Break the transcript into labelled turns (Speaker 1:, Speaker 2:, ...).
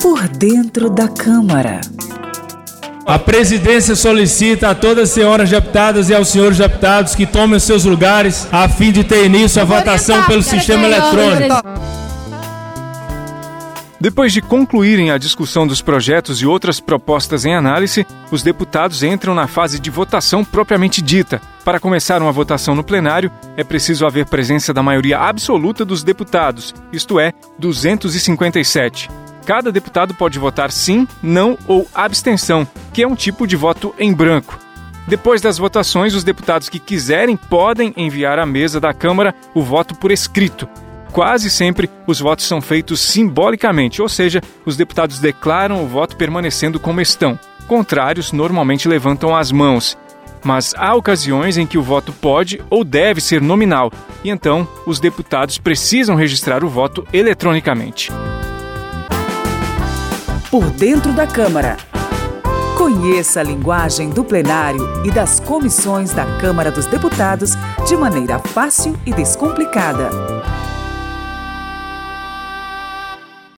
Speaker 1: Por dentro da Câmara.
Speaker 2: A presidência solicita a todas as senhoras deputadas e aos senhores deputados que tomem os seus lugares a fim de ter início a votação pelo sistema eletrônico.
Speaker 3: Depois de concluírem a discussão dos projetos e outras propostas em análise, os deputados entram na fase de votação propriamente dita. Para começar uma votação no plenário, é preciso haver presença da maioria absoluta dos deputados, isto é, 257. Cada deputado pode votar sim, não ou abstenção, que é um tipo de voto em branco. Depois das votações, os deputados que quiserem podem enviar à mesa da Câmara o voto por escrito. Quase sempre os votos são feitos simbolicamente, ou seja, os deputados declaram o voto permanecendo como estão. Contrários normalmente levantam as mãos. Mas há ocasiões em que o voto pode ou deve ser nominal, e então os deputados precisam registrar o voto eletronicamente.
Speaker 1: Por dentro da Câmara. Conheça a linguagem do plenário e das comissões da Câmara dos Deputados de maneira fácil e descomplicada.